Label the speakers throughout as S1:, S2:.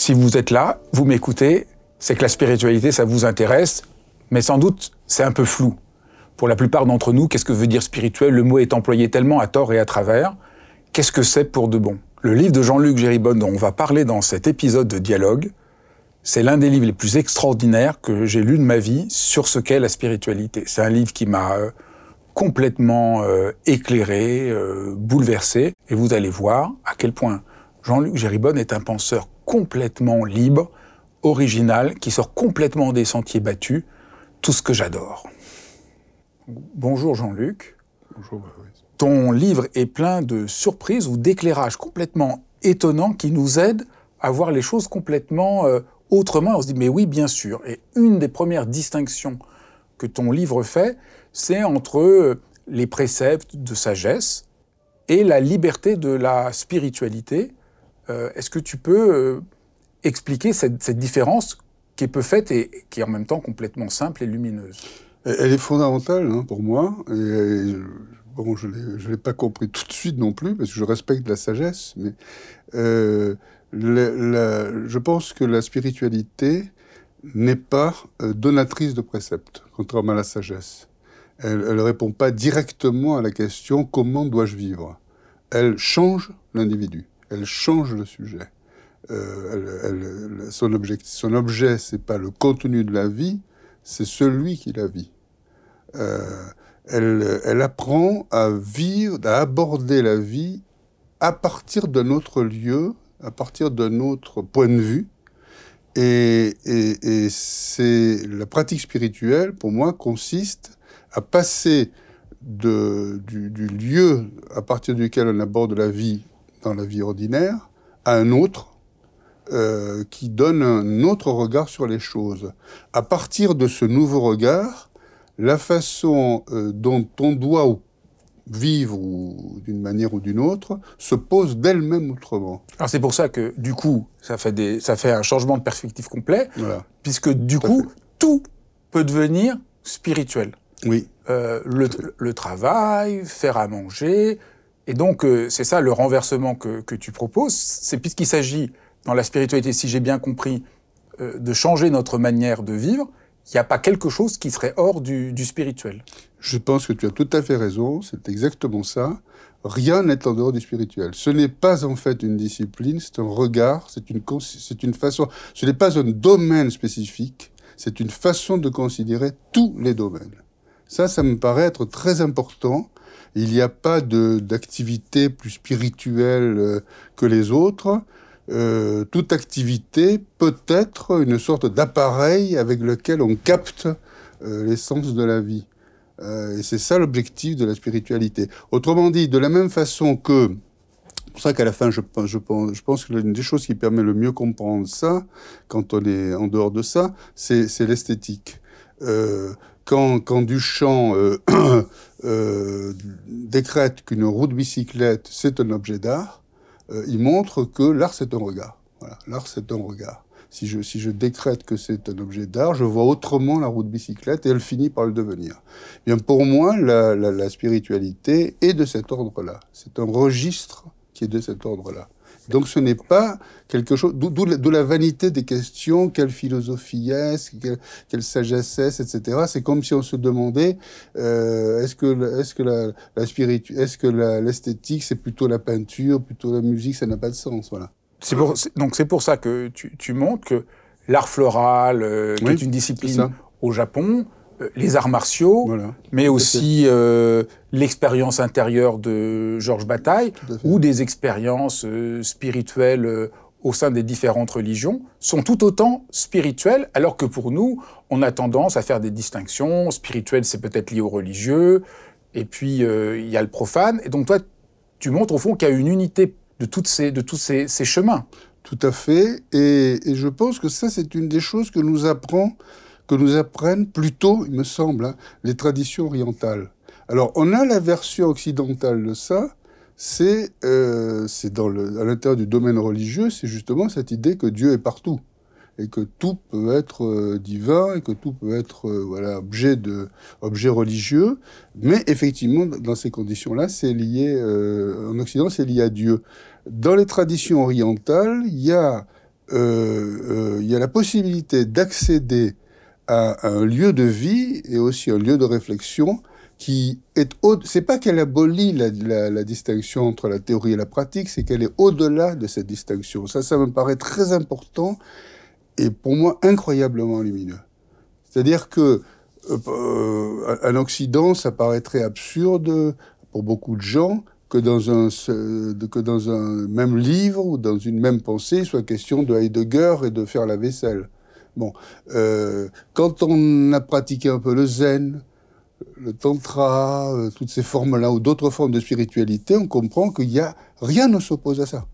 S1: Si vous êtes là, vous m'écoutez, c'est que la spiritualité, ça vous intéresse, mais sans doute, c'est un peu flou. Pour la plupart d'entre nous, qu'est-ce que veut dire spirituel? Le mot est employé tellement à tort et à travers. Qu'est-ce que c'est pour de bon? Le livre de Jean-Luc Géribonne dont on va parler dans cet épisode de dialogue, c'est l'un des livres les plus extraordinaires que j'ai lu de ma vie sur ce qu'est la spiritualité. C'est un livre qui m'a euh, complètement euh, éclairé, euh, bouleversé, et vous allez voir à quel point Jean-Luc Géribonne est un penseur complètement libre, original, qui sort complètement des sentiers battus, tout ce que j'adore. Bonjour Jean-Luc.
S2: Bonjour.
S1: Ton livre est plein de surprises ou d'éclairages complètement étonnants qui nous aident à voir les choses complètement euh, autrement. On se dit, mais oui, bien sûr. Et une des premières distinctions que ton livre fait, c'est entre euh, les préceptes de sagesse et la liberté de la spiritualité, est-ce que tu peux euh, expliquer cette, différence qui est peu faite et qui est en même temps complètement simple et lumineuse?
S2: Elle est fondamentale hein, pour moi. Et, bon, je ne l'ai pas compris tout de suite non plus, parce que je respecte la sagesse, mais euh, je pense que la spiritualité n'est pas donatrice de préceptes, contrairement à la sagesse. Elle ne répond pas directement à la question comment dois-je vivre? Elle change l'individu elle change le sujet. Euh, son, objectif, son objet, c'est pas le contenu de la vie, c'est celui qui la vit. Euh, elle, apprend à vivre, à aborder la vie à partir d'un autre lieu, à partir d'un autre point de vue. Et, c'est la pratique spirituelle, pour moi, consiste à passer du, lieu à partir duquel on aborde la vie dans la vie ordinaire à un autre euh, qui donne un autre regard sur les choses. À partir de ce nouveau regard, la façon euh, dont on doit vivre d'une manière ou d'une autre se pose d'elle-même autrement.
S1: Alors c'est pour ça que du coup ça fait des ça fait un changement de perspective complet voilà. puisque du coup tout peut devenir spirituel.
S2: Oui.
S1: Euh, le, le, travail, faire à manger, et donc, euh, c'est ça le renversement que, tu proposes. C'est puisqu'il s'agit, dans la spiritualité, si j'ai bien compris, euh, de changer notre manière de vivre, il n'y a pas quelque chose qui serait hors du, spirituel.
S2: Je pense que tu as tout à fait raison, c'est exactement ça. Rien n'est en dehors du spirituel. Ce n'est pas en fait une discipline, c'est un regard, c'est une, c'est une façon. Ce n'est pas un domaine spécifique, c'est une façon de considérer tous les domaines. Ça, ça me paraît être très important il n'y a pas d'activité plus spirituelle euh, que les autres. Euh, toute activité peut être une sorte d'appareil avec lequel on capte euh, l'essence de la vie. et c'est ça l'objectif de la spiritualité. Autrement dit, de la même façon que c'est pour ça qu'à la fin, je, je, pense, je pense que l'une des choses qui permet le mieux comprendre ça, quand on est en dehors de ça, c'est l'esthétique. Quand, quand Duchamp euh, euh, décrète qu'une roue de bicyclette, c'est un objet d'art, euh, il montre que l'art, c'est un regard. L'art, c'est un regard. Si je, décrète que c'est un objet d'art, je vois autrement la roue de bicyclette et elle finit par le devenir. Bien, pour moi, la spiritualité est de cet ordre-là. C'est un registre qui est de cet ordre-là. Donc ce n'est pas quelque chose, d'où la vanité des questions, quelle philosophie est-ce, quelle, sagesse est-ce, etc. C'est comme si on se demandait, euh, est-ce que, est-ce que la, la spiritu, est-ce que l'esthétique c'est plutôt la peinture, plutôt la musique, ça n'a pas de sens, voilà.
S1: C'est donc c'est pour ça que tu, tu montres que l'art floral, euh, qui est une discipline au Japon, les arts martiaux, mais aussi l'expérience intérieure de Georges Bataille ou des expériences spirituelles au sein des différentes religions sont tout autant spirituelles, alors que pour nous, on a tendance à faire des distinctions. Spirituel, c'est peut-être lié au religieux, et puis euh, il y a le profane. Et donc toi, tu montres au fond qu'il y a une unité de, toutes ces, de tous ces, chemins.
S2: Tout à fait. Et, je pense que ça, c'est une des choses que nous apprend, que nous apprennent plutôt, il me semble, hein, les traditions orientales. Alors, on a la version occidentale de ça, c'est euh, à l'intérieur du domaine religieux, c'est justement cette idée que Dieu est partout et que tout peut être euh, divin et que tout peut être euh, voilà objet de objet religieux. Mais effectivement, dans ces conditions-là, c'est lié euh, en Occident, c'est lié à Dieu. Dans les traditions orientales, il y a il y a la possibilité d'accéder à un lieu de vie et aussi un lieu de réflexion qui est au, c'est pas qu'elle abolit la, distinction entre la théorie et la pratique, c'est qu'elle est au-delà de cette distinction. Ça, ça me paraît très important et pour moi incroyablement lumineux. C'est-à-dire que euh, en Occident, ça paraîtrait absurde pour beaucoup de gens que dans un que dans un même livre ou dans une même pensée, il soit question de Heidegger et de faire la vaisselle. Bon, euh, quand on a pratiqué un peu le zen, le tantra, euh, toutes ces formes-là, ou d'autres formes de spiritualité, on comprend qu'il y a rien ne s'oppose à ça.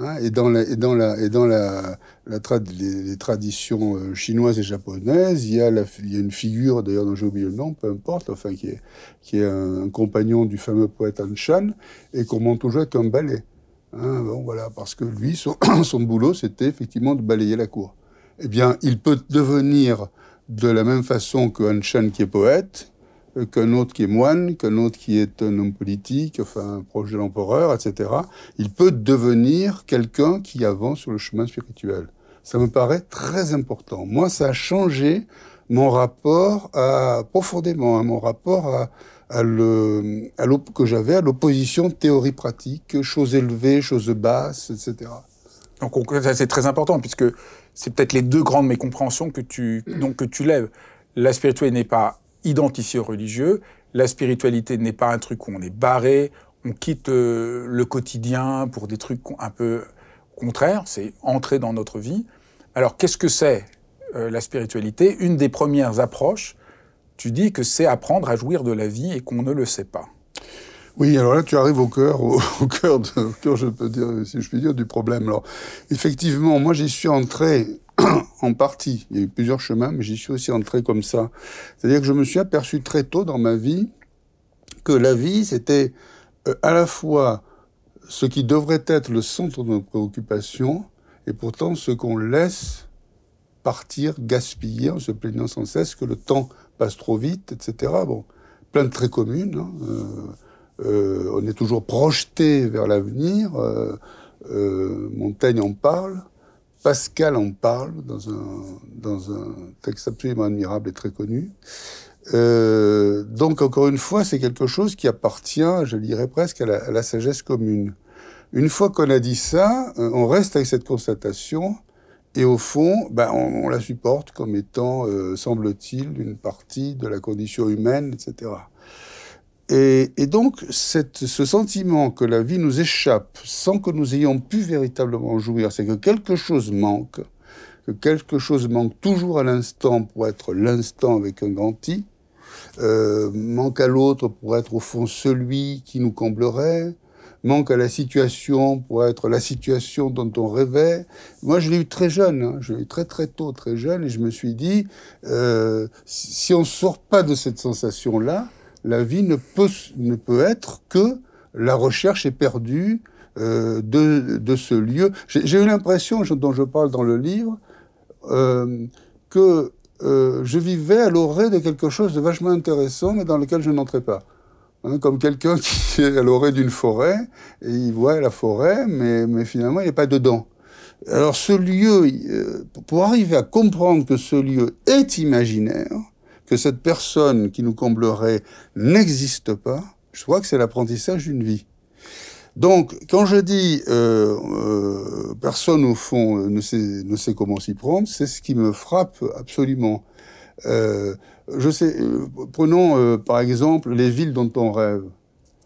S2: Hein. et dans, la, et dans, la, et dans la, la les, traditions euh, chinoises et japonaises, il y a, il y a une figure, d'ailleurs dont j'ai oublié le nom, peu importe, enfin qui est, qui est un, compagnon du fameux poète Han Shan, et qu'on montre toujours avec un balai. Hein, bon, voilà, parce que lui, son, son boulot, c'était effectivement de balayer la cour. Eh bien, il peut devenir de la même façon Han Shan qui est poète, qu'un autre qui est moine, qu'un autre qui est un homme politique, enfin proche de l'empereur, etc. Il peut devenir quelqu'un qui avance sur le chemin spirituel. Ça me paraît très important. Moi, ça a changé mon rapport à, profondément, hein, mon rapport à, à que j'avais à l'opposition théorie-pratique, choses élevées, choses basses, etc.
S1: Donc c'est très important puisque c'est peut-être les deux grandes mécompréhensions que tu, donc, que tu lèves. La spiritualité n'est pas identifié aux religieux. La spiritualité n'est pas un truc où on est barré, on quitte euh, le quotidien pour des trucs un peu contraires, c'est entrer dans notre vie. Alors qu'est-ce que c'est euh, la spiritualité? Une des premières approches, tu dis que c'est apprendre à jouir de la vie et qu'on ne le sait pas.
S2: Oui, alors là, tu arrives au cœur, au, cœur, je peux dire, si je puis dire, du problème. Alors, effectivement, moi, j'y suis entré en partie. Il y a eu plusieurs chemins, mais j'y suis aussi entré comme ça. C'est-à-dire que je me suis aperçu très tôt dans ma vie que la vie, c'était euh, à la fois ce qui devrait être le centre de nos préoccupations, et pourtant ce qu'on laisse partir, gaspiller, en se plaignant sans cesse que le temps passe trop vite, etc. Bon, plein de traits communes. Hein. Euh, euh, on est toujours projeté vers l'avenir. Montaigne en parle. Pascal en parle dans un, texte absolument admirable et très connu. Euh, donc, encore une fois, c'est quelque chose qui appartient, je dirais presque, à la, sagesse commune. Une fois qu'on a dit ça, euh, on reste avec cette constatation et au fond, ben, on, la supporte comme étant, euh, semble-t-il, une partie de la condition humaine, etc. Et, donc, ce sentiment que la vie nous échappe sans que nous ayons pu véritablement jouir, c'est que quelque chose manque, que quelque chose manque toujours à l'instant pour être l'instant avec un grand euh, manque à l'autre pour être au fond celui qui nous comblerait, manque à la situation pour être la situation dont on rêvait. Moi, je l'ai eu très jeune, hein, je l'ai eu très très tôt, très jeune, et je me suis dit, euh, si on sort pas de cette sensation-là, la vie ne peut, ne peut être que la recherche est perdue euh, de, de, ce lieu. J'ai eu l'impression, dont je parle dans le livre, euh, que euh, je vivais à l'orée de quelque chose de vachement intéressant, mais dans lequel je n'entrais pas. Hein, comme quelqu'un qui est à l'orée d'une forêt, et il voit la forêt, mais, mais finalement il n'est pas dedans. Alors ce lieu, euh, pour arriver à comprendre que ce lieu est imaginaire, que cette personne qui nous comblerait n'existe pas, je crois que c'est l'apprentissage d'une vie. Donc, quand je dis euh, euh, personne au fond ne sait, ne sait comment s'y prendre, c'est ce qui me frappe absolument. Euh, je sais, euh, prenons euh, par exemple les villes dont on rêve.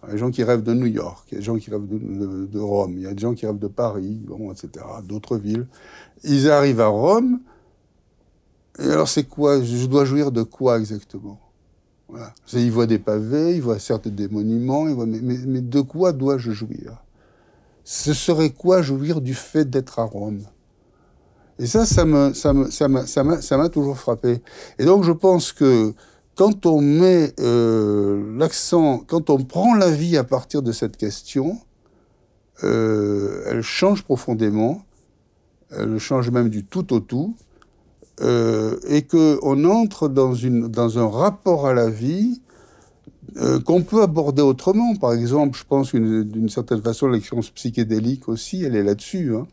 S2: Il y a des gens qui rêvent de New York, il y a des gens qui rêvent de, Rome, il y a des gens qui rêvent de Paris, etc., d'autres villes. Ils arrivent à Rome, et alors c'est quoi? Je dois jouir de quoi exactement? Ils voient des pavés, ils voient certes des monuments, mais, de quoi dois-je jouir? Ce serait quoi jouir du fait d'être à Rome? Et ça, ça m'a toujours frappé. Et donc, je pense que quand on met euh, l'accent, quand on prend la vie à partir de cette question, euh, elle change profondément. Elle change même du tout au tout. Euh, et qu'on entre dans, une, dans un rapport à la vie euh, qu'on peut aborder autrement. Par exemple, je pense qu'une d'une certaine façon, l'expérience psychédélique aussi, elle est là-dessus. Hein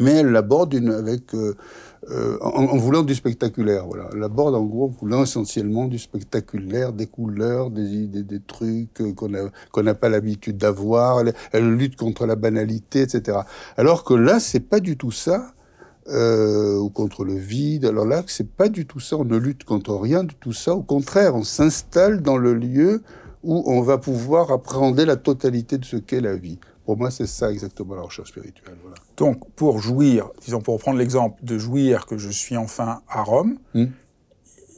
S2: mais elle l'aborde euh, euh, en, voulant du spectaculaire. Voilà, elle l'aborde en gros en voulant essentiellement du spectaculaire, des couleurs, des des, trucs qu'on n'a pas l'habitude d'avoir. Elle, elle, lutte contre la banalité, etc. Alors que là, c'est pas du tout ça. Euh, ou contre le vide. Alors là, c'est pas du tout ça. On ne lutte contre rien de tout ça. Au contraire, on s'installe dans le lieu où on va pouvoir appréhender la totalité de ce qu'est la vie. Pour moi, c'est ça exactement la recherche spirituelle. Voilà.
S1: Donc, pour jouir, disons, pour prendre l'exemple de jouir que je suis enfin à Rome,
S2: Hmm.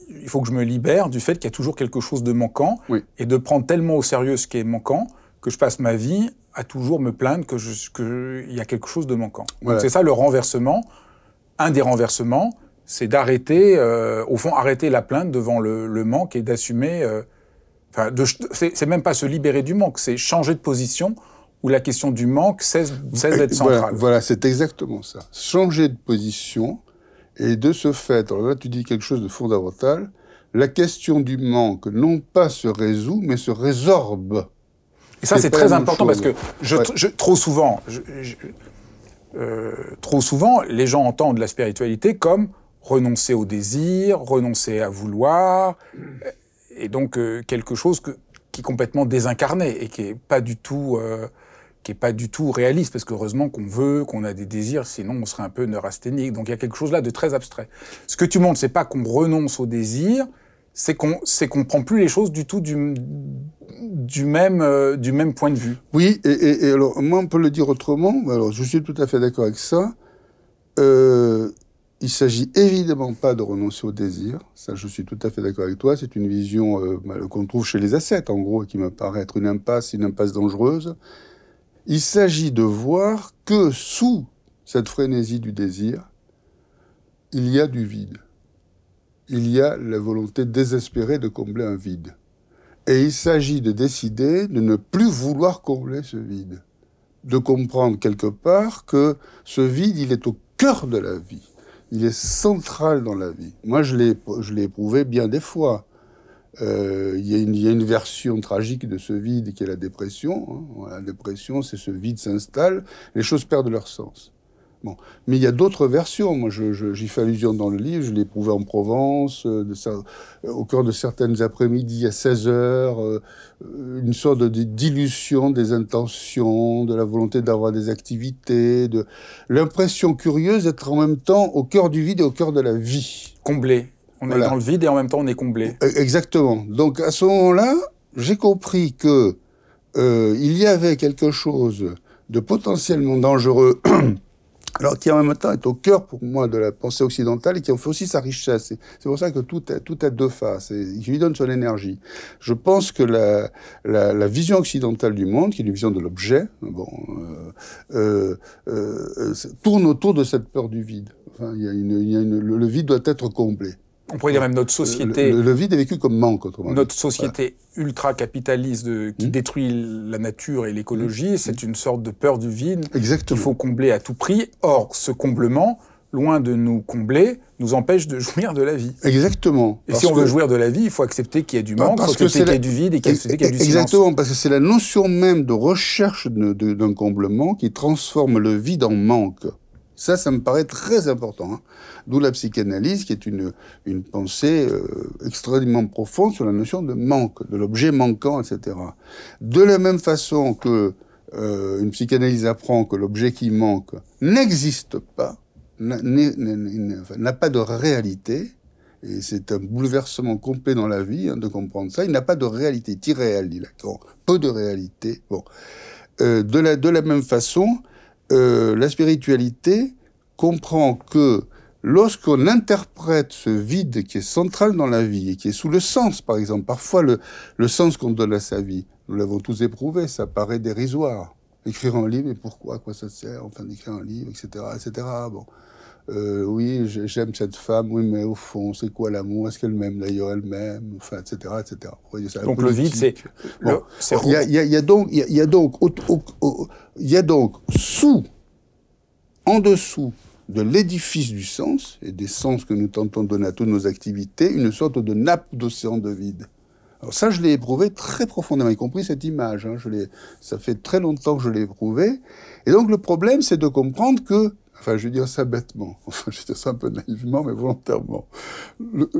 S1: il faut que je me libère du fait qu'il y a toujours quelque chose de manquant
S2: Oui.
S1: et de prendre tellement au sérieux ce qui est manquant que je passe ma vie à toujours me plaindre que je, que y a quelque chose de manquant.
S2: Voilà.
S1: Donc c'est ça le renversement. Un des renversements, c'est d'arrêter, euh, au fond, arrêter la plainte devant le, le manque et d'assumer. euh, Enfin, c'est même pas se libérer du manque, c'est changer de position où la question du manque cesse, cesse d'être
S2: Voilà,
S1: centrale.
S2: voilà c'est exactement ça. Changer de position et de ce fait, alors là tu dis quelque chose de fondamental, la question du manque non pas se résout mais se résorbe.
S1: Et ça,
S2: C'est
S1: très important parce que je,
S2: Ouais.
S1: je- trop souvent, je- euh, trop souvent, les gens entendent la spiritualité comme renoncer au désir, renoncer à vouloir, et donc euh, quelque chose qui est complètement désincarné et qui est pas du tout, euh, pas du tout réaliste, parce qu'heureusement qu'on veut, qu'on a des désirs, sinon on serait un peu neurasthénique. Donc il y a quelque chose là de très abstrait. Ce que tu montres, c'est pas qu'on renonce au désir, c'est qu'on c'est qu'on prend plus les choses du tout du, même euh, du même point de vue.
S2: Oui, et, alors moi on peut le dire autrement, alors je suis tout à fait d'accord avec ça. Euh, il s'agit évidemment pas de renoncer au désir, ça je suis tout à fait d'accord avec toi, c'est une vision euh, bah, qu'on trouve chez les ascètes en gros, qui me paraît être une impasse, une impasse dangereuse. Il s'agit de voir que sous cette frénésie du désir, il y a du vide. Il y a la volonté désespérée de combler un vide. Et il s'agit de décider de ne plus vouloir combler ce vide. De comprendre quelque part que ce vide, il est au cœur de la vie. Il est central dans la vie. Moi, je l'ai, éprouvé bien des fois. Euh, il, y a une, il y a une version tragique de ce vide qui est la dépression. hein. La dépression, c'est ce vide s'installe, les choses perdent leur sens. Bon. Mais il y a d'autres versions. Moi, j'y fais allusion dans le livre. Je l'ai éprouvé en Provence, euh, de ça, au cœur de certaines après-midi à 16 heures, euh, une sorte de dilution des intentions, de la volonté d'avoir des activités, de l'impression curieuse d'être en même temps au cœur du vide et au cœur de la vie.
S1: Comblé. On
S2: Voilà.
S1: est dans le vide et en même temps on est comblé.
S2: Euh, Exactement. Donc à ce moment-là, j'ai compris que euh, il y avait quelque chose de potentiellement dangereux, alors qui en même temps est au cœur pour moi de la pensée occidentale et qui en fait aussi sa richesse. C'est pour ça que tout a, tout a deux faces et qui lui donne son énergie. Je pense que la, la, la vision occidentale du monde, qui est une vision de l'objet, bon, euh, euh, euh, tourne autour de cette peur du vide. Enfin, il y a une, il y a une, le vide doit être comblé.
S1: On pourrait dire même notre société,
S2: Le, le, le vide est vécu comme manque, autrement dit.
S1: notre société ultra-capitaliste qui
S2: Mm.
S1: détruit la nature et l'écologie, c'est une sorte de peur du vide qu'il faut combler à tout prix. Or, ce comblement, loin de nous combler, nous empêche de jouir de la vie.
S2: Exactement.
S1: Et si on veut jouir de la vie, il faut accepter qu'il y a du manque,
S2: parce que
S1: accepter
S2: c'est
S1: qu'il y a
S2: la-
S1: du vide et qu'il y y a du silence.
S2: Exactement, parce que c'est la notion même de recherche d'un comblement qui transforme le vide en manque. Ça, ça me paraît très important. hein. D'où la psychanalyse, qui est une, une pensée euh, extrêmement profonde sur la notion de manque, de l'objet manquant, etc. De la même façon que euh, une psychanalyse apprend que l'objet qui manque n'existe pas, n'a pas de réalité, Et c'est un bouleversement complet dans la vie hein, de comprendre ça. Il n'a pas de réalité irréelle, dit Lacan. Peu de réalité. Bon. Euh, de, la, de la même façon, euh, la spiritualité comprend que lorsqu'on interprète ce vide qui est central dans la vie et qui est sous le sens, par exemple, parfois le, le sens qu'on donne à sa vie, nous l'avons tous éprouvé, ça paraît dérisoire. Écrire un livre, et pourquoi, à quoi ça sert, enfin d'écrire un livre, etc., etc. Bon. Euh, oui, j'aime cette femme, oui, mais au fond, c'est quoi l'amour? Est-ce qu'elle m'aime d'ailleurs elle-même? Enfin, etc., etc.
S1: donc le vide, c'est...
S2: Il y, a, donc, il y a donc, il y a donc sous, en dessous de l'édifice du sens et des sens que nous tentons de donner à toutes nos activités, une sorte de nappe d'océan de vide. Alors ça, je l'ai éprouvé très profondément, y compris cette image. Hein, je ça fait très longtemps que je l'ai éprouvé. Et donc le problème, c'est de comprendre que, enfin, je vais dire ça bêtement, enfin, je vais dire ça un peu naïvement, mais volontairement,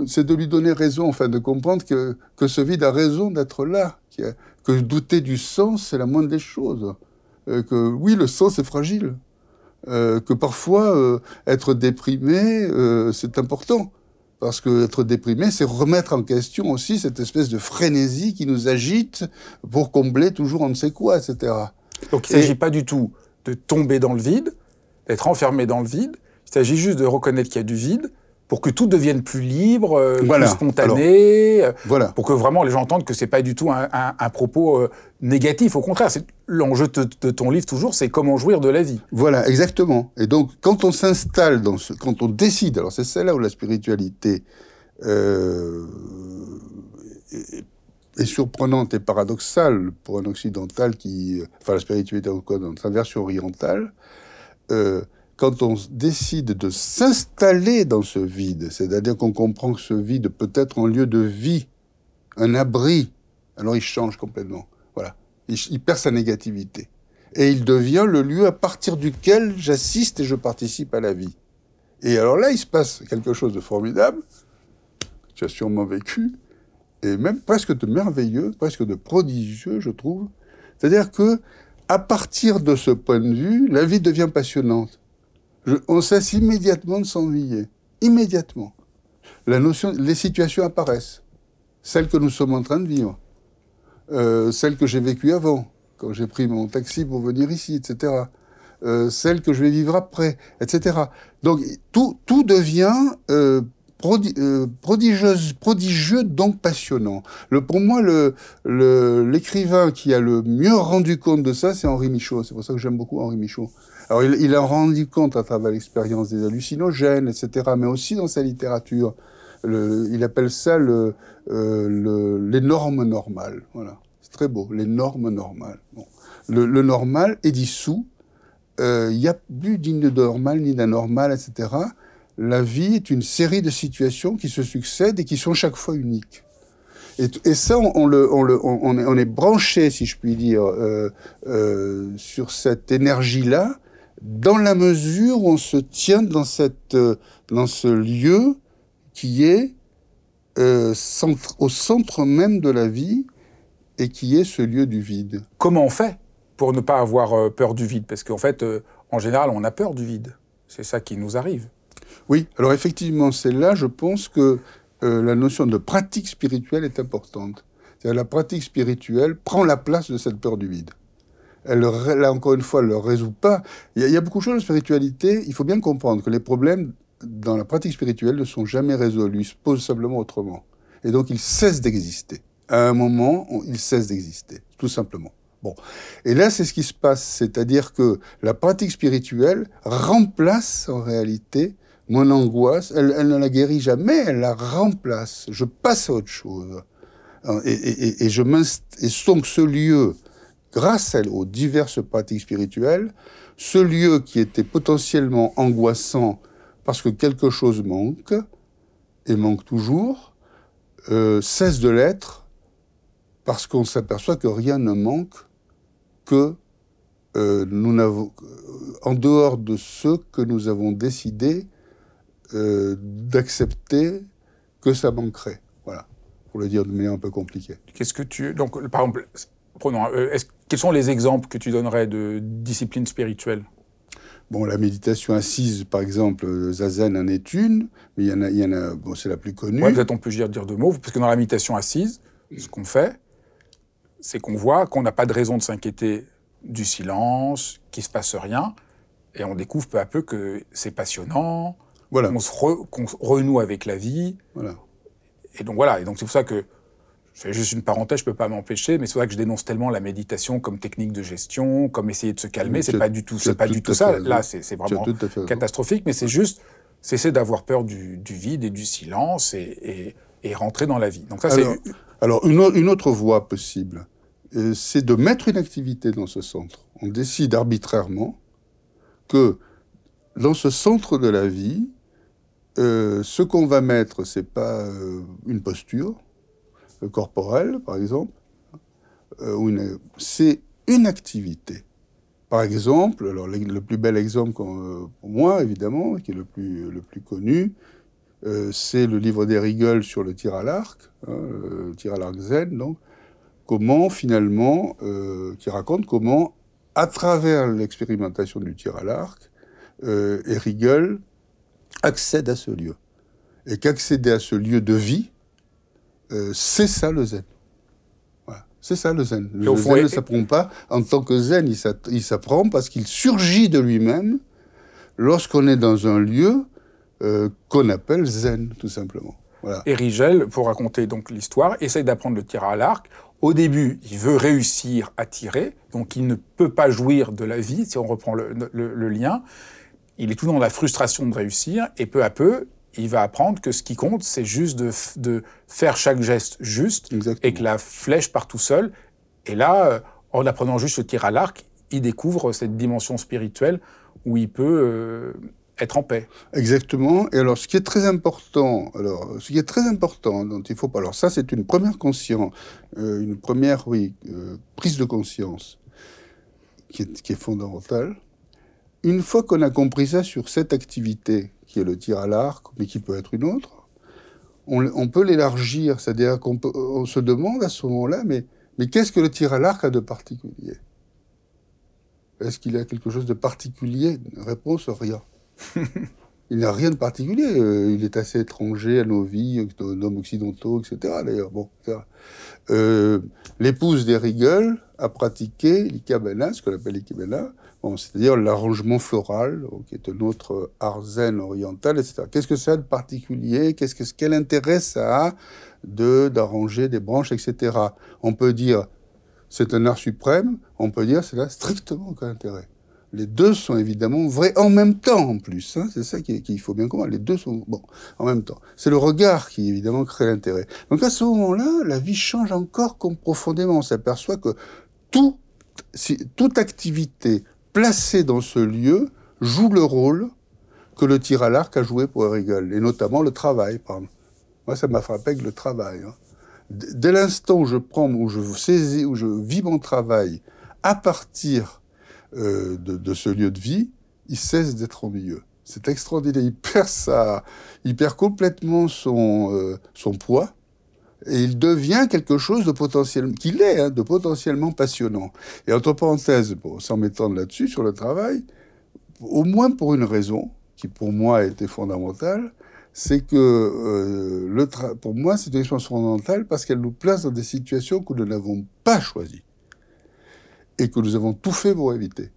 S2: c'est de lui donner raison, enfin, de comprendre que, que ce vide a raison d'être là, que douter du sens, c'est la moindre des choses. Euh, que oui, le sens est fragile. Euh, que parfois, euh, être déprimé, c'est important. Parce que être déprimé, c'est remettre en question aussi cette espèce de frénésie qui nous agite pour combler toujours on ne sait quoi, etc.
S1: Donc il ne s'agit pas du tout de tomber dans le vide, d'être enfermé dans le vide. Il s'agit juste de reconnaître qu'il y a du vide pour que tout devienne plus libre, euh, plus spontané, euh, voilà. pour que vraiment les gens entendent que c'est pas du tout un, un, un propos euh, négatif. Au contraire, c'est l'enjeu de, de, ton livre toujours, c'est comment jouir de la vie.
S2: Voilà, exactement. Et donc, quand on s'installe dans ce, quand on décide, alors c'est celle-là où la spiritualité euh, est, est, surprenante et paradoxale pour un occidental qui, enfin la spiritualité dans sa version orientale. Euh, quand on décide de s'installer dans ce vide, c'est-à-dire qu'on comprend que ce vide peut être un lieu de vie, un abri, alors il change complètement. Voilà. Il, perd sa négativité. Et il devient le lieu à partir duquel j'assiste et je participe à la vie. Et alors là, il se passe quelque chose de formidable, tu as sûrement vécu, et même presque de merveilleux, presque de prodigieux, je trouve. C'est-à-dire que, à partir de ce point de vue, la vie devient passionnante on cesse immédiatement de s'ennuyer. Immédiatement. Les situations apparaissent. Celles que nous sommes en train de vivre. Euh, celles que j'ai vécues avant, quand j'ai pris mon taxi pour venir ici, etc. Euh, celles que je vais vivre après, etc. Donc tout, tout devient euh, euh, prodigieuse, prodigieux, donc passionnant. Pour moi, l'écrivain qui a le mieux rendu compte de ça, c'est Henri Michaud. C'est pour ça que j'aime beaucoup Henri Michaud. Alors, il, il, a rendu compte à travers l'expérience des hallucinogènes, etc., mais aussi dans sa littérature. Il appelle ça euh, les normes normales. Voilà. C'est très beau, les normes normales. Le, normal est dissous. Euh, il n'y a plus digne de normal ni d'anormal, etc la vie est une série de situations qui se succèdent et qui sont chaque fois uniques. Et, ça, on, est, branché, si je puis dire, euh, euh, sur cette énergie-là, dans la mesure où on se tient dans, cette, euh, dans ce lieu qui est au centre même de la vie et qui est ce lieu du vide.
S1: Comment on fait pour ne pas avoir peur du vide? Parce qu'en fait, en général, on a peur du vide. C'est ça qui nous arrive.
S2: Oui, alors effectivement, c'est là, je pense que euh, la notion de pratique spirituelle est importante. la pratique spirituelle prend la place de cette peur du vide. Elle, là, encore une fois, ne le résout pas. Il y, a, beaucoup de choses en spiritualité. Il faut bien comprendre que les problèmes dans la pratique spirituelle ne sont jamais résolus. Ils se posent simplement autrement. Et donc, ils cessent d'exister. À un moment, ils cessent d'exister, tout simplement. Bon. Et là, c'est ce qui se passe. C'est-à-dire que la pratique spirituelle remplace en réalité mon angoisse, elle, ne la guérit jamais, elle la remplace. Je passe à autre chose. Et, et, je et donc ce lieu, grâce aux diverses pratiques spirituelles, ce lieu qui était potentiellement angoissant parce que quelque chose manque, et manque toujours, euh, cesse de l'être parce qu'on s'aperçoit que rien ne manque, que euh, nous n'avons, en dehors de ce que nous avons décidé euh, d'accepter que ça manquerait. Voilà, pour le dire de manière un peu compliquée.
S1: Qu'est-ce que tu... Donc, par exemple, prenons, euh, quels sont les exemples que tu donnerais de discipline spirituelle
S2: Bon, la méditation assise, par exemple, Zazen en est une, mais il y en a, il y en a bon, c'est la plus connue.
S1: Ouais, peut-être on peut dire, dire deux mots, parce que dans la méditation assise, ce qu'on fait, c'est qu'on voit qu'on n'a pas de raison de s'inquiéter du silence, qu'il se passe rien, et on découvre peu à peu que c'est passionnant,
S2: Voilà.
S1: qu'on se, re- qu'on se renoue avec la vie,
S2: voilà.
S1: et donc voilà, et donc c'est pour ça que je fais juste une parenthèse, je peux pas m'empêcher, mais c'est pour ça que je dénonce tellement la méditation comme technique de gestion, comme essayer de se calmer. C'est
S2: as-
S1: pas du tout, c'est pas
S2: tout
S1: du tout ça. Là, c'est vraiment
S2: fait
S1: catastrophique, mais c'est juste cesser d'avoir peur du, du vide et du silence et, et, et rentrer dans la vie. Donc ça,
S2: Alors, alors une autre voie possible, euh, c'est de mettre une activité dans ce centre. On décide arbitrairement que dans ce centre de la vie, euh, ce qu'on va mettre, c'est pas euh, une posture euh, corporelle, par exemple, c'est une activité. Par exemple, alors le, plus bel exemple pour moi, évidemment, qui est le plus, le plus connu, c'est le livre d'Erigel sur le tir à l'arc, hein, le tir à l'arc zen, donc, comment finalement, qui raconte comment, à travers l'expérimentation du tir à l'arc, Erigel accède à ce lieu. Et qu'accéder à ce lieu de vie, euh, c'est ça le zen. Voilà. C'est ça le zen. Le zen ne s'apprend pas en tant que zen, il s'apprend parce qu'il surgit de lui-même lorsqu'on est dans un lieu euh, qu'on appelle zen, tout simplement. Voilà.
S1: Et Rigel, pour raconter donc l'histoire, essaye d'apprendre le tir à l'arc. Au début, il veut réussir à tirer, donc il ne peut pas jouir de la vie, si on reprend le, le- le lien. Il est tout dans la frustration de réussir, et peu à peu, il va apprendre que ce qui compte, c'est juste de, de faire chaque geste juste,
S2: Exactement.
S1: et que la flèche part tout seul. Et là, euh, en apprenant juste le tir à l'arc, il découvre cette dimension spirituelle où il peut euh, être en paix.
S2: Exactement. Et alors, ce qui est très important, alors, ce qui est très important, dont il faut pas. Alors, ça, c'est une première conscience, euh, une première, oui, euh, prise de conscience, qui est, qui est fondamentale. Une fois qu'on a compris ça sur cette activité, qui est le tir à l'arc, mais qui peut être une autre, on, on peut l'élargir. C'est-à-dire qu'on on se demande à ce moment-là, mais, mais qu'est-ce que le tir à l'arc a de particulier? Est-ce qu'il a quelque chose de particulier? Réponse rien. Il n'a rien de particulier. euh, il est assez étranger à nos vies, aux hommes occidentaux, etc. D'ailleurs, bon. Euh, L'épouse d'Erigel a pratiqué l'ikebana, ce qu'on appelle l'ikebana, bon, c'est-à-dire l'arrangement floral, qui est un autre art zen oriental, etc. Qu'est-ce que ça a de particulier? Qu'est-ce que quel intérêt ça a de d'arranger des branches, etc. On peut dire c'est un art suprême. On peut dire c'est là strictement aucun intérêt. Les deux sont évidemment vrais en même temps en plus. hein. c'est ça qu'il qu'il faut bien comprendre. Les deux sont bon en même temps. C'est le regard qui évidemment crée l'intérêt. Donc à ce moment-là, la vie change encore profondément. On s'aperçoit que tout, si- toute activité placée dans ce lieu joue le rôle que le tir à l'arc a joué pour Erigel, et notamment le travail. Par exemple. Moi, ça m'a frappé avec le travail. hein. Dès l'instant où je prends, où je saisis, où je vis mon travail à partir euh, de, de ce lieu de vie, il cesse d'être ennuyeux. C'est extraordinaire. Il perd sa, il perd complètement son, euh, son poids et il devient quelque chose de potentiellement, qu'il est, hein, de potentiellement passionnant. Et entre parenthèses, bon, sans m'étendre là-dessus, sur le travail, au moins pour une raison, qui pour moi a été fondamentale, c'est que euh, le pour moi, c'est une expérience fondamentale parce qu'elle nous place dans des situations que nous n'avons pas choisies et que nous avons tout fait pour éviter.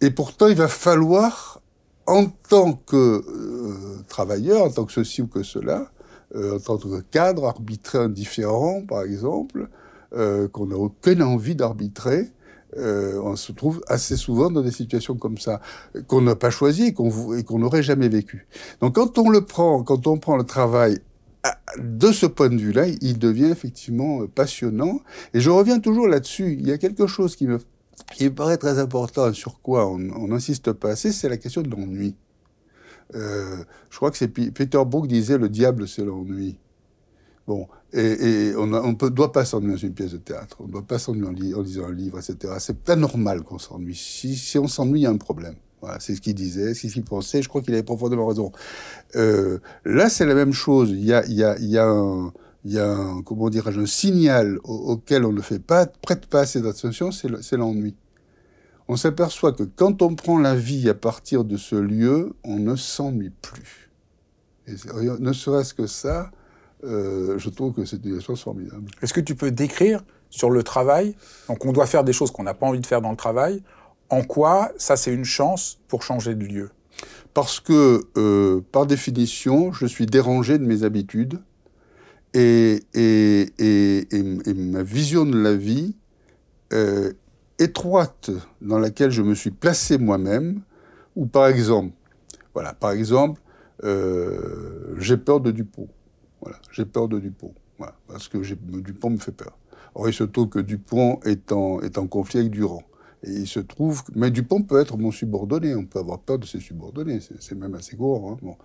S2: Et pourtant, il va falloir, en tant que euh, travailleur, en tant que ceci ou que cela, euh, en tant que cadre, arbitrer un différent, par exemple, euh, qu'on n'a aucune envie d'arbitrer, euh, on se trouve assez souvent dans des situations comme ça, qu'on n'a pas choisi et qu'on n'aurait jamais vécu. Donc quand on le prend, quand on prend le travail à- de ce point de vue-là, il devient effectivement euh, passionnant. Et je reviens toujours là-dessus. Il y a quelque chose qui me, qui me paraît très important, sur quoi on n'insiste pas assez, c'est la question de l'ennui. Euh, je crois que c'est Peter Brook disait le diable c'est l'ennui. Bon, et, on ne doit pas s'ennuyer dans une pièce de théâtre, on ne doit pas s'ennuyer en, li- en lisant un livre, etc. C'est anormal qu'on s'ennuie. Si, on s'ennuie, il y a un problème. C'est ce qu'il disait, c'est ce qu'il pensait. Je crois qu'il avait profondément raison. Euh, là, c'est la même chose. Il y a, un, signal au- auquel on ne fait pas, prête pas assez d'attention, c'est l'ennui. On s'aperçoit que quand on prend la vie à partir de ce lieu, on ne s'ennuie plus. Et ne serait-ce que ça, euh, je trouve que c'est une chose formidable.
S1: Est-ce que tu peux décrire sur le travail, donc on doit faire des choses qu'on n'a pas envie de faire dans le travail, en quoi ça c'est une chance pour changer de lieu?
S2: Parce que, euh, par définition, je suis dérangé de mes habitudes et, et, et, et ma vision de la vie euh, étroite dans laquelle je me suis placé moi-même, ou par exemple, voilà, par exemple, euh, j'ai peur de Dupont. Voilà, j'ai peur de Dupont. Voilà, parce que Dupont me fait peur. Or, il se trouve que Dupont est en, est en conflit avec Durand. Et il se trouve, mais Dupont peut être mon subordonné. On peut avoir peur de ses subordonnés. C'est même assez courant. Hein. Bon.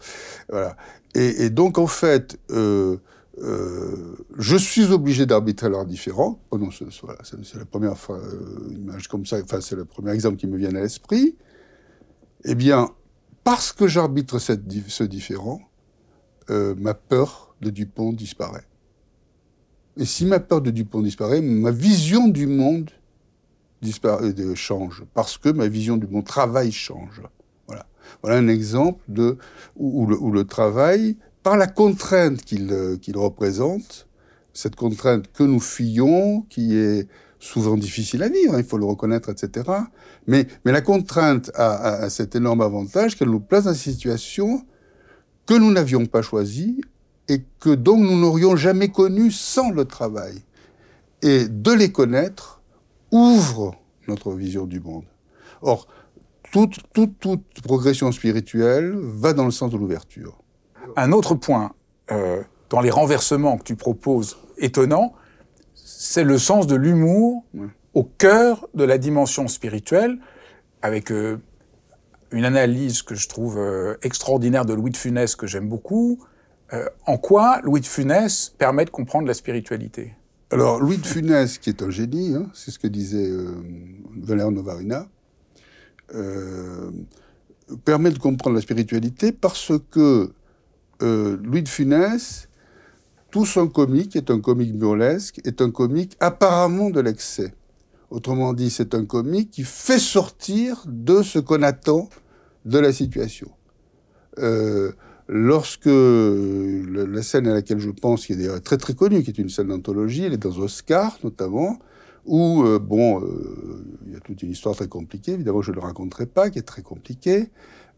S2: Voilà. Et, donc, en fait, euh, euh, je suis obligé d'arbitrer leurs différents. Oh non, c'est la première fois, euh, image comme ça, enfin, c'est le premier exemple qui me vient à l'esprit. Eh bien, parce que j'arbitre ce différent, euh, ma peur de Dupont disparaît. Et si ma peur de Dupont disparaît, ma vision du monde disparaît, change, parce que ma vision du monde travail change. Voilà. Voilà un exemple de, où le travail par la contrainte euh, qu'il représente, cette contrainte que nous fuyons, qui est souvent difficile à vivre, il faut le reconnaître, etc. Mais, mais la contrainte a, a, cet énorme avantage qu'elle nous place dans une situation que nous n'avions pas choisie et que donc nous n'aurions jamais connue sans le travail. Et de les connaître ouvre notre vision du monde. Or, toute, toute, toute progression spirituelle va dans le sens de l'ouverture.
S1: Un autre point euh, dans les renversements que tu proposes, étonnant, c'est le sens de l'humour ouais. au cœur de la dimension spirituelle, avec euh, une analyse que je trouve euh, extraordinaire de Louis de Funès, que j'aime beaucoup. En quoi Louis de Funès permet de comprendre la spiritualité?
S2: Alors, Louis de Funès, qui est un génie, hein, c'est ce que disait Valère Novarina, permet de comprendre la spiritualité parce que euh, Louis de Funès, tout son comique est un comique burlesque, est un comique apparemment de l'excès. Autrement dit, c'est un comique qui fait sortir de ce qu'on attend de la situation. Euh, lorsque la scène à laquelle je pense, qui est d'ailleurs très très connue, qui est une scène d'anthologie, elle est dans Oscar notamment, où, euh, bon, euh, il y a toute une histoire très compliquée, évidemment je ne le raconterai pas, qui est très compliquée,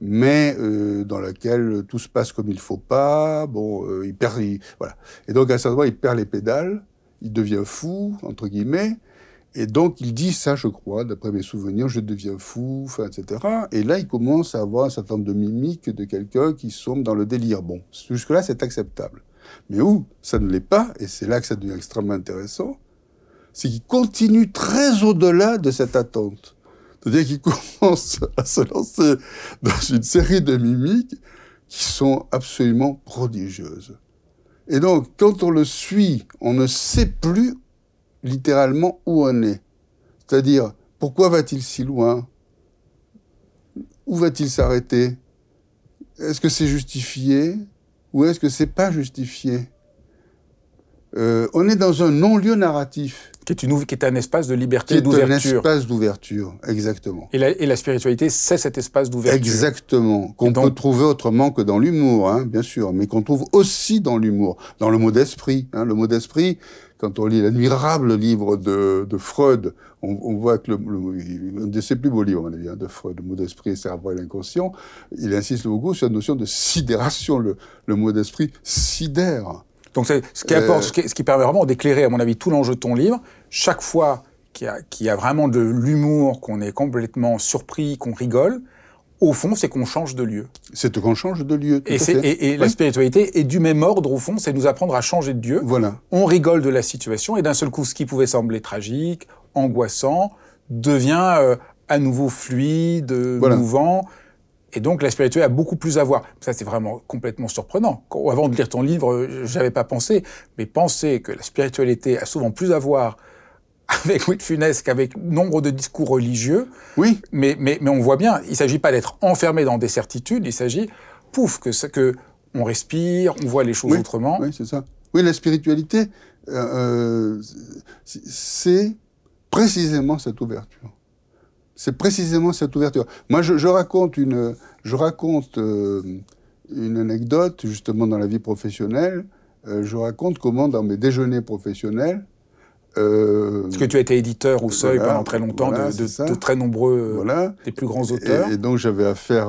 S2: mais euh, dans laquelle tout se passe comme il faut pas. Bon, euh, il perd, il, voilà. Et donc à un certain moment, il perd les pédales, il devient fou entre guillemets, et donc il dit ça, je crois, d'après mes souvenirs, je deviens fou, etc. Et là, il commence à avoir un certain nombre de mimiques de quelqu'un qui sombre dans le délire. Bon, jusque-là, c'est acceptable. Mais où? Ça ne l'est pas, et c'est là que ça devient extrêmement intéressant, c'est qu'il continue très au-delà de cette attente. C'est-à-dire qu'il commence à se lancer dans une série de mimiques qui sont absolument prodigieuses. Et donc, quand on le suit, on ne sait plus littéralement où on est. C'est-à-dire, pourquoi va-t-il si loin? Où va-t-il s'arrêter? Est-ce que c'est justifié? Ou est-ce que c'est pas justifié? Euh, On est dans un non-lieu narratif.
S1: Qui est, une, qui est un espace de liberté d'ouverture.
S2: un espace d'ouverture, exactement.
S1: Et la, et la spiritualité, c'est cet espace d'ouverture.
S2: Exactement. Qu'on peut trouver autrement que dans l'humour, hein, bien sûr, mais qu'on trouve aussi dans l'humour, dans le mot d'esprit. Hein, le mot d'esprit, quand on lit l'admirable livre de, de Freud, on, on, voit que le, le, un de ses plus beaux livres, mon avis, hein, de Freud, le mot d'esprit, cerveau et l'inconscient, il insiste beaucoup sur la notion de sidération. Le, le mot d'esprit sidère.
S1: Donc ce qui, apporte, euh... ce, qui, ce qui permet vraiment d'éclairer, à mon avis, tout l'enjeu de ton livre. Chaque fois qu'il y, y, a vraiment de l'humour, qu'on est complètement surpris, qu'on rigole, au fond, c'est qu'on change de lieu.
S2: C'est qu'on change de lieu.
S1: et, et, et oui. la spiritualité est du même ordre, au fond, c'est nous apprendre à changer de lieu.
S2: Voilà.
S1: On rigole de la situation, et d'un seul coup, ce qui pouvait sembler tragique, angoissant, devient euh, à nouveau fluide, voilà. mouvant. Et donc la spiritualité a beaucoup plus à voir. Ça, c'est vraiment complètement surprenant. Quand, avant de lire ton livre, j'avais pas pensé, mais penser que la spiritualité a souvent plus à voir avec Louis de Funès qu'avec nombre de discours religieux.
S2: Oui.
S1: Mais, mais, mais on voit bien, il ne s'agit pas d'être enfermé dans des certitudes, il s'agit, pouf, que, que on respire, on voit les choses
S2: oui.
S1: autrement.
S2: Oui, c'est ça. Oui, la spiritualité, euh, c'est précisément cette ouverture. C'est précisément cette ouverture. Moi, je, je raconte une, je raconte euh, une anecdote justement dans la vie professionnelle. Euh, je raconte comment dans mes déjeuners professionnels,
S1: euh, Parce que tu as été éditeur au Seuil pendant très longtemps de, de, de, très nombreux voilà. des plus grands auteurs.
S2: Et, et donc j'avais affaire,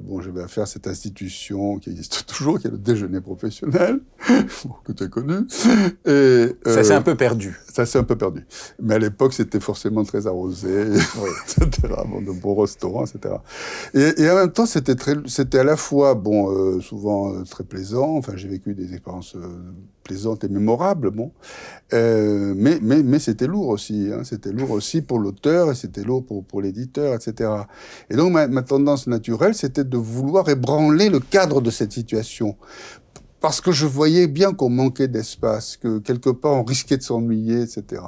S2: bon, j'avais affaire à cette institution qui existe toujours, qui est le déjeuner professionnel, que tu as connu.
S1: Et, ça s'est un peu perdu.
S2: Ça s'est un peu perdu. Mais à l'époque, c'était forcément très arrosé, oui. etc. Bon, de beaux restaurants, etc. Et, et en même temps, c'était très, c'était à la fois, bon, euh, souvent euh, très plaisant. Enfin, j'ai vécu des expériences plaisante et mémorable, bon. Euh, mais mais, mais c'était lourd aussi. Hein. C'était lourd aussi pour l'auteur et c'était lourd pour, pour l'éditeur, etc. Et donc ma, ma tendance naturelle, c'était de vouloir ébranler le cadre de cette situation. Parce que je voyais bien qu'on manquait d'espace, que quelque part on risquait de s'ennuyer, etc.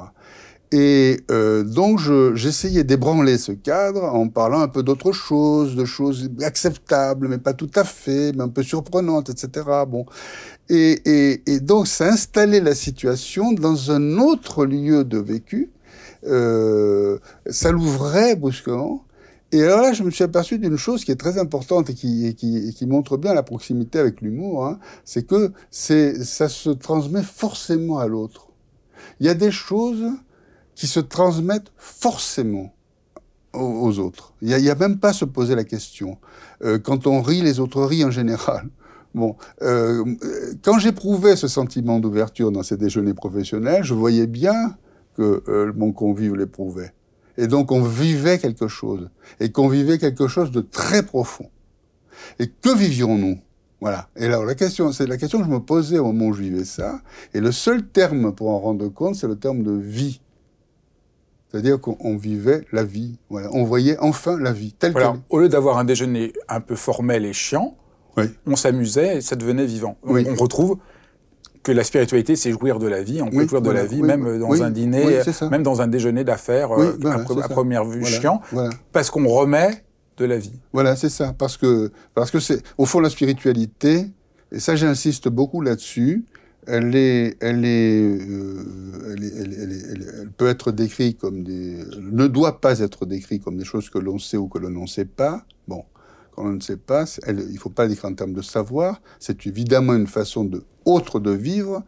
S2: Et euh, donc j'essayais d'ébranler ce cadre en parlant un peu d'autre chose, de choses acceptables, mais pas tout à fait, mais un peu surprenantes, etc. Bon, et, et, et donc ça installait la situation dans un autre lieu de vécu. Euh, ça l'ouvrait brusquement. Et alors là, je me suis aperçu d'une chose qui est très importante et qui, et qui, et qui montre bien la proximité avec l'humour, hein, c'est que ça se transmet forcément à l'autre. Il y a des choses qui se transmettent forcément aux, autres. Il n'y a, a, même pas à se poser la question. Euh, quand on rit, les autres rient en général. Bon, euh, quand j'éprouvais ce sentiment d'ouverture dans ces déjeuners professionnels, je voyais bien que euh, mon convive l'éprouvait. Et donc on vivait quelque chose, et qu'on vivait quelque chose de très profond. Et que vivions-nous? Voilà. Et alors la question, c'est la question que je me posais au moment où je vivais ça. Et le seul terme pour en rendre compte, c'est le terme de vie. C'est-à-dire qu'on vivait la vie. Voilà. On voyait enfin la vie telle
S1: voilà. Au lieu d'avoir un déjeuner un peu formel et chiant, oui. on s'amusait et ça devenait vivant. Oui. On, retrouve que la spiritualité, c'est jouir de la vie. On peut oui, jouir de
S2: voilà,
S1: la vie, même dans un dîner, même dans un déjeuner d'affaires, euh, à, à première vue chiant, parce qu'on remet de la vie.
S2: Voilà, c'est ça. Parce que, parce que c'est, au fond, la spiritualité, et ça, j'insiste beaucoup là-dessus, elle est, elle est, euh, elle, est, elle, elle, elle, peut être décrite comme des, ne doit pas être décrite comme des choses que l'on sait ou que l'on ne sait pas. On ne sait pas, il ne faut pas l'écrire en termes de savoir. C'est évidemment une façon de autre de vivre,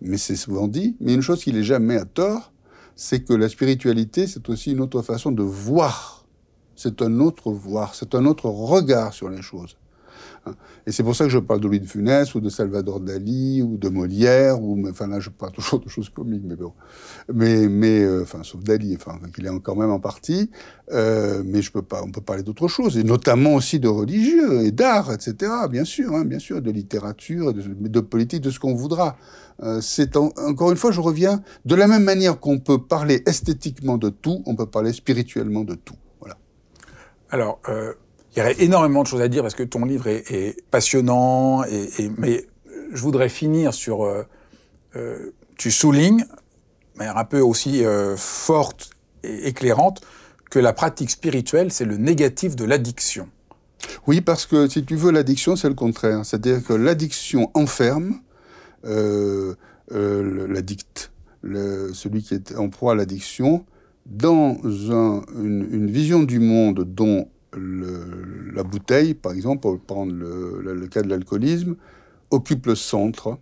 S2: mais c'est souvent dit. Mais une chose qui n'est jamais à tort, c'est que la spiritualité, c'est aussi une autre façon de voir. C'est un autre voir, c'est un autre regard sur les choses. Hein. Et c'est pour ça que je parle de Louis de Funès ou de Salvador Dali ou de Molière ou enfin là je parle toujours de choses comiques mais bon. Mais mais euh, enfin sauf Dali enfin qu'il est quand même en partie. Euh, mais je peux pas on peut parler d'autres choses et notamment aussi de religieux et d'art etc bien sûr hein, bien sûr de littérature de, de politique de ce qu'on voudra. Euh, c'est en, encore une fois je reviens de la même manière qu'on peut parler esthétiquement de tout on peut parler spirituellement de tout. Voilà.
S1: Alors il y aurait énormément de choses à dire parce que ton livre est, passionnant, mais je voudrais finir sur... Euh, euh, tu soulignes, mais un peu aussi euh, forte et éclairante, que la pratique spirituelle, c'est le négatif de l'addiction.
S2: Oui, parce que si tu veux, l'addiction, c'est le contraire. C'est-à-dire que l'addiction enferme l'addict, celui qui est en proie à l'addiction, dans un, une, une vision du monde dont la bouteille, par exemple, pour prendre le, le, le cas de l'alcoolisme, occupe le centre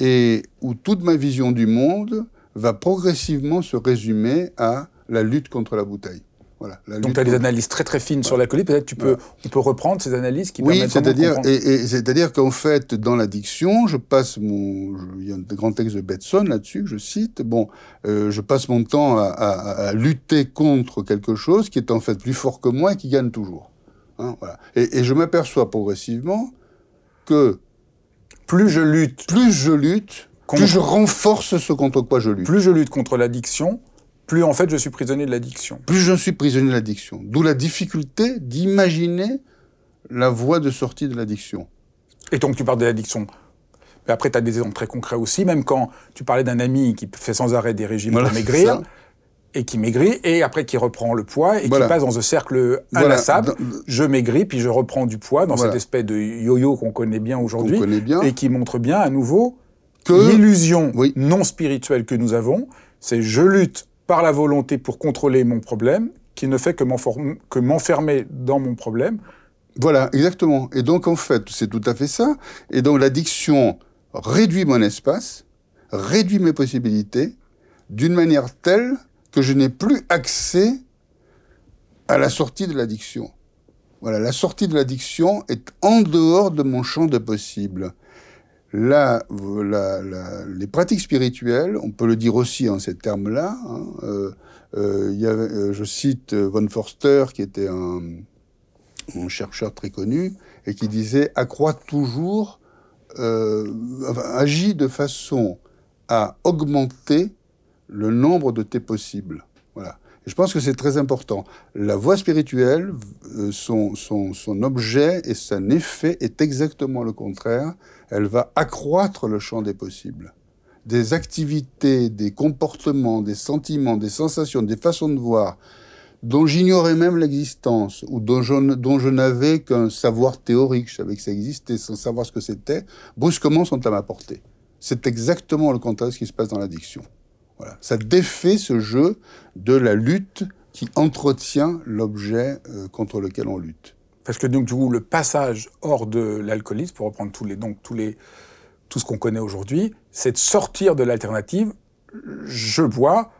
S2: et où toute ma vision du monde va progressivement se résumer à la lutte contre la bouteille. Voilà,
S1: la Donc tu as des analyses très très fines voilà. sur l'alcoolisme. Peut-être tu peux, voilà. on peut reprendre ces analyses qui
S2: oui, c'est-à-dire et, et c'est-à-dire qu'en fait dans l'addiction, je passe mon, il y a un grand texte de Betson là-dessus que je cite. Bon, euh, je passe mon temps à, à, à, lutter contre quelque chose qui est en fait plus fort que moi et qui gagne toujours. Hein, voilà. Et, et je m'aperçois progressivement que
S1: plus je lutte,
S2: plus je lutte, plus je renforce ce contre quoi je lutte.
S1: Plus je lutte contre l'addiction, plus en fait je suis prisonnier de l'addiction.
S2: Plus je suis prisonnier de l'addiction. D'où la difficulté d'imaginer la voie de sortie de l'addiction.
S1: Et donc tu parles de l'addiction. Mais après, tu as des exemples très concrets aussi, même quand tu parlais d'un ami qui fait sans arrêt des régimes voilà, pour maigrir, et qui maigrit, et après qui reprend le poids, et voilà. qui passe dans ce cercle inlassable. Voilà. Je maigris, puis je reprends du poids, dans cette espèce de yo-yo qu'on connaît bien aujourd'hui, et qui montre bien à nouveau que l'illusion oui. non spirituelle que nous avons, c'est je lutte par la volonté pour contrôler mon problème, qui ne fait que m'enfermer dans mon problème.
S2: Voilà, exactement. Et donc, en fait, c'est tout à fait ça. Et donc, l'addiction réduit mon espace, réduit mes possibilités, d'une manière telle que je n'ai plus accès à la sortie de l'addiction. Voilà, la sortie de l'addiction est en dehors de mon champ de les pratiques spirituelles, on peut le dire aussi en ces termes-là. Hein, euh, euh, y euh, je cite von Forster, qui était un, chercheur très connu, et qui disait accroît toujours, agit de façon à augmenter le nombre de tes possibles. Voilà. Et je pense que c'est très important. La voie spirituelle, euh, son, objet et son effet est exactement le contraire. Elle va accroître le champ des possibles. Des activités, des comportements, des sentiments, des sensations, des façons de voir dont j'ignorais même l'existence, ou dont je, n'avais qu'un savoir théorique, je savais que ça existait sans savoir ce que c'était, brusquement sont à ma portée. C'est exactement le contraire de ce qui se passe dans l'addiction. Voilà. Ça défait ce jeu de la lutte qui entretient l'objet euh, contre lequel on lutte.
S1: Parce que donc du coup, le passage hors de l'alcoolisme, pour reprendre tous les donc tous les tout ce qu'on connaît aujourd'hui, c'est de sortir de l'alternative. Je bois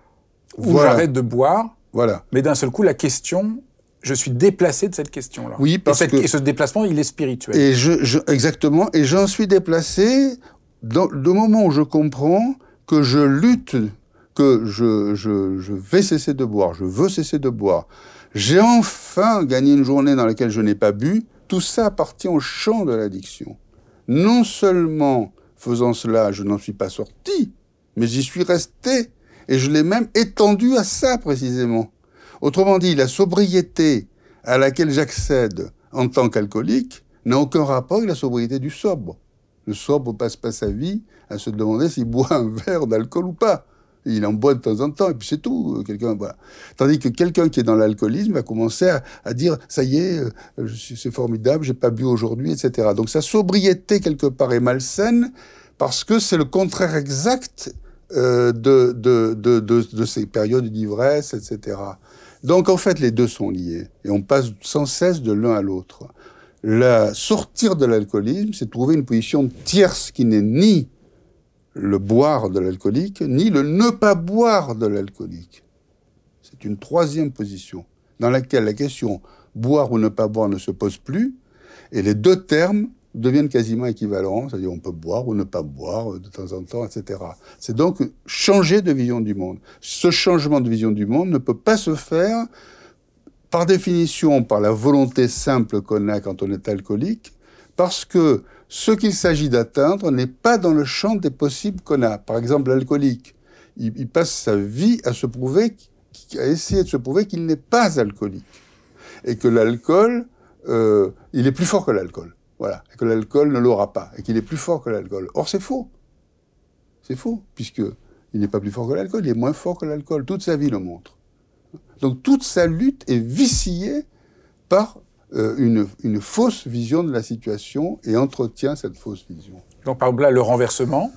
S1: ou j'arrête de boire.
S2: Voilà.
S1: Mais d'un seul coup, la question, je suis déplacé de cette question-là.
S2: Oui, parce
S1: et
S2: que
S1: et ce déplacement, il est spirituel.
S2: Et je, je exactement. Et j'en suis déplacé dans le moment où je comprends que je lutte que je, je, je, vais cesser de boire, je veux cesser de boire, j'ai enfin gagné une journée dans laquelle je n'ai pas bu, tout ça appartient au champ de l'addiction. Non seulement faisant cela, je n'en suis pas sorti, mais j'y suis resté, et je l'ai même étendu à ça précisément. Autrement dit, la sobriété à laquelle j'accède en tant qu'alcoolique n'a aucun rapport avec la sobriété du sobre. Le sobre passe pas sa vie à se demander s'il boit un verre d'alcool ou pas. Il en boit de temps en temps, et puis c'est tout. Quelqu'un, voilà. Tandis que quelqu'un qui est dans l'alcoolisme va commencer à, dire ça y est, euh, c'est formidable, j'ai pas bu aujourd'hui, etc. Donc sa sobriété quelque part est malsaine parce que c'est le contraire exact euh, de, de, de, de, ces périodes d'ivresse, etc. Donc en fait, les deux sont liés et on passe sans cesse de l'un à l'autre. La sortir de l'alcoolisme, c'est trouver une position tierce qui n'est ni le boire de l'alcoolique, ni le ne pas boire de l'alcoolique. C'est une troisième position dans laquelle la question boire ou ne pas boire ne se pose plus, et les deux termes deviennent quasiment équivalents, c'est-à-dire on peut boire ou ne pas boire de temps en temps, etc. C'est donc changer de vision du monde. Ce changement de vision du monde ne peut pas se faire par définition par la volonté simple qu'on a quand on est alcoolique, parce que ce qu'il s'agit d'atteindre n'est pas dans le champ des possibles qu'on a. Par exemple, l'alcoolique, il, passe sa vie à se prouver, à essayer de se prouver qu'il n'est pas alcoolique. Et que l'alcool, euh, il est plus fort que l'alcool. Voilà. Et que l'alcool ne l'aura pas. Et qu'il est plus fort que l'alcool. Or, c'est faux. C'est faux. Puisque il n'est pas plus fort que l'alcool, il est moins fort que l'alcool. Toute sa vie le montre. Donc, toute sa lutte est viciée par euh, une, une, fausse vision de la situation et entretient cette fausse vision.
S1: Donc par exemple là, le renversement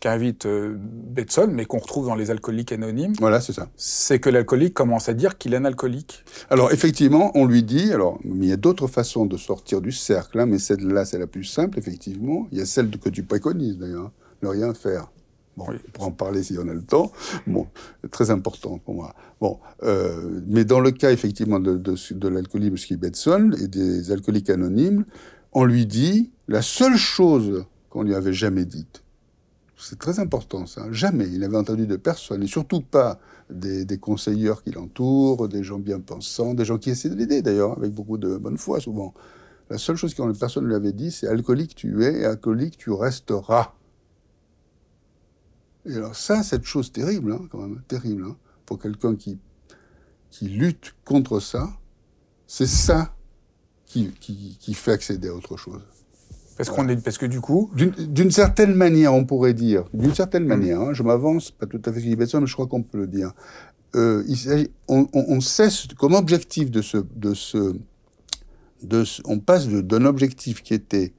S1: qu'invite euh, Betson, mais qu'on retrouve dans les alcooliques anonymes.
S2: Voilà, c'est ça.
S1: C'est que l'alcoolique commence à dire qu'il est un alcoolique.
S2: Alors effectivement, on lui dit, alors il y a d'autres façons de sortir du cercle, hein, mais celle-là c'est la plus simple, effectivement. Il y a celle que tu préconises d'ailleurs, hein, ne rien faire. Bon, on pourra en parler si on a le temps. Très important pour moi. Bon, euh, mais dans le cas effectivement de, de, de l'alcoolisme et des alcooliques anonymes, on lui dit la seule chose qu'on lui avait jamais dite. C'est très important ça. Jamais. Il n'avait entendu de personne, et surtout pas des, des conseilleurs qui l'entourent, des gens bien pensants, des gens qui essaient de l'aider d'ailleurs, avec beaucoup de bonne foi souvent. La seule chose que personne ne lui avait dit, c'est alcoolique tu es et alcoolique tu resteras. Et alors ça, cette chose terrible, hein, quand même, terrible, hein, pour quelqu'un qui, qui lutte contre ça, c'est ça qui, qui, qui, fait accéder à autre chose.
S1: Parce, qu'on est, parce que du coup...
S2: D'une certaine manière, on pourrait dire, d'une certaine mmh. manière, hein, je m'avance, pas tout à fait ce qu'il mais je crois qu'on peut le dire, euh, il on, on, on, cesse, comme objectif de ce... De ce, de ce on passe d'un objectif qui était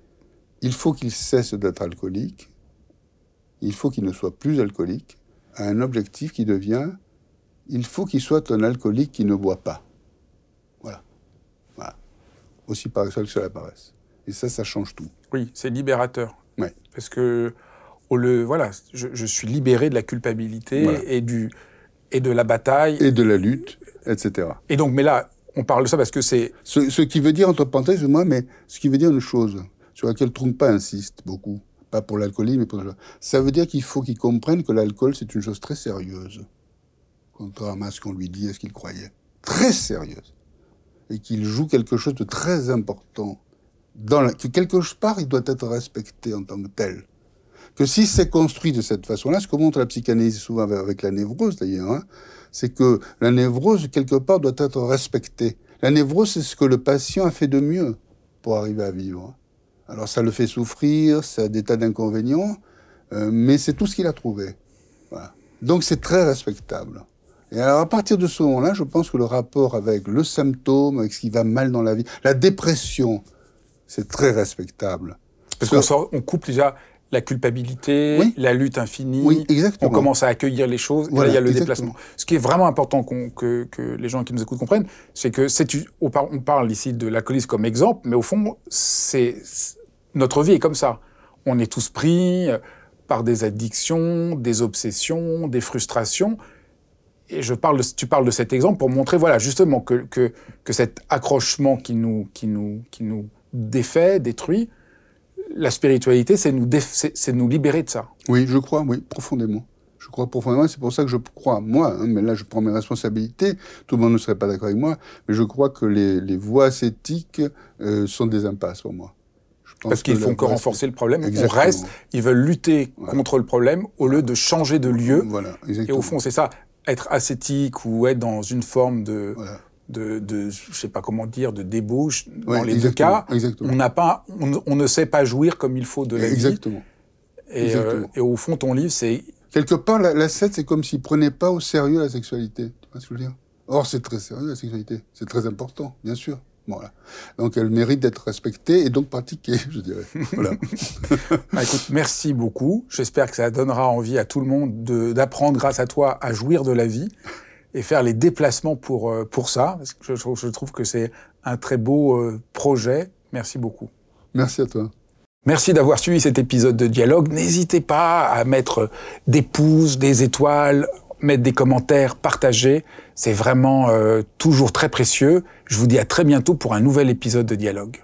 S2: il faut qu'il cesse d'être alcoolique il faut qu'il ne soit plus alcoolique, à un objectif qui devient il faut qu'il soit un alcoolique qui ne boit pas. Voilà. Voilà. Aussi paradoxal que cela paraisse. Et ça, ça change tout.
S1: Oui, c'est libérateur.
S2: Ouais.
S1: Parce que, au le, voilà, je, je suis libéré de la culpabilité
S2: Voilà.
S1: et, du, et de la bataille.
S2: Et de la lutte, etc.
S1: Et donc, mais là, on parle de ça parce que c'est.
S2: Ce, ce qui veut dire, entre parenthèses, moi, mais ce qui veut dire une chose sur laquelle Trungpa insiste beaucoup, pas pour l'alcoolisme, mais pour Ça veut dire qu'il faut qu'il comprenne que l'alcool, c'est une chose très sérieuse, contrairement à ce qu'on lui dit et ce qu'il croyait. Très sérieuse. Et qu'il joue quelque chose de très important. Que quelque part, il doit être respecté en tant que tel. Que si c'est construit de cette façon-là, ce que montre la psychanalyse souvent avec, avec la névrose d'ailleurs, hein, c'est que la névrose, quelque part, doit être respectée. La névrose, c'est ce que le patient a fait de mieux pour arriver à vivre. Alors ça le fait souffrir, ça a des tas d'inconvénients, euh, mais c'est tout ce qu'il a trouvé. Voilà. Donc c'est très respectable. Et alors à partir de ce moment-là, je pense que le rapport avec le symptôme, avec ce qui va mal dans la vie, la dépression, c'est très respectable.
S1: Parce qu'on sort- on coupe déjà la culpabilité,
S2: Oui.
S1: la lutte infinie.
S2: Oui, exactement.
S1: On commence à accueillir les choses. et là,
S2: Voilà,
S1: il y a le
S2: exactement.
S1: déplacement. Ce qui est vraiment important que, que les gens qui nous écoutent comprennent, c'est que on par- on parle ici de l'alcoolisme comme exemple, mais au fond, c'est- notre vie est comme ça. On est tous pris euh, par des addictions, des obsessions, des frustrations. Et je parle tu parles de cet exemple pour montrer, voilà, justement, que, que, cet accrochement qui nous, qui nous, qui nous défait, détruit, la spiritualité, c'est nous, c'est nous libérer de ça.
S2: Oui, je crois, oui, profondément. Je crois profondément, c'est pour ça que je crois, moi, hein, mais là je prends mes responsabilités, tout le monde ne serait pas d'accord avec moi, mais je crois que les, les voies ascétiques euh, sont des impasses pour moi.
S1: Parce qu'ils font que renforcer le problème.
S2: Exactement.
S1: On reste, ils veulent lutter
S2: Voilà.
S1: contre le problème au lieu de changer de lieu.
S2: Voilà,
S1: Et
S2: exactement.
S1: au fond, c'est ça, être ascétique ou être dans une forme de,
S2: Voilà.
S1: de, de je sais pas comment dire, de débauche.
S2: Ouais,
S1: dans les deux
S2: exactement,
S1: cas,
S2: exactement.
S1: on n'a pas, on, on ne sait pas jouir comme il faut de la vie.
S2: Exactement.
S1: Et,
S2: exactement.
S1: euh, et au fond, ton livre, c'est
S2: Quelque part, la, la secte, c'est comme s'ils prenaient pas au sérieux la sexualité. Tu vois ce que je veux dire? Or, c'est très sérieux, la sexualité. C'est très important, bien sûr. Voilà. Donc, elle mérite d'être respectée et donc pratiquée, je dirais. Voilà.
S1: Ah, écoute, merci beaucoup. J'espère que ça donnera envie à tout le monde de- d'apprendre grâce à toi à jouir de la vie et faire les déplacements pour, euh, pour ça. Parce que je, trouve- je trouve que c'est un très beau euh, projet. Merci beaucoup.
S2: Merci à toi.
S1: Merci d'avoir suivi cet épisode de Dialogue. N'hésitez pas à mettre des pouces, des étoiles, mettre des commentaires, partager. C'est vraiment euh, toujours très précieux. Je vous dis à très bientôt pour un nouvel épisode de Dialogue.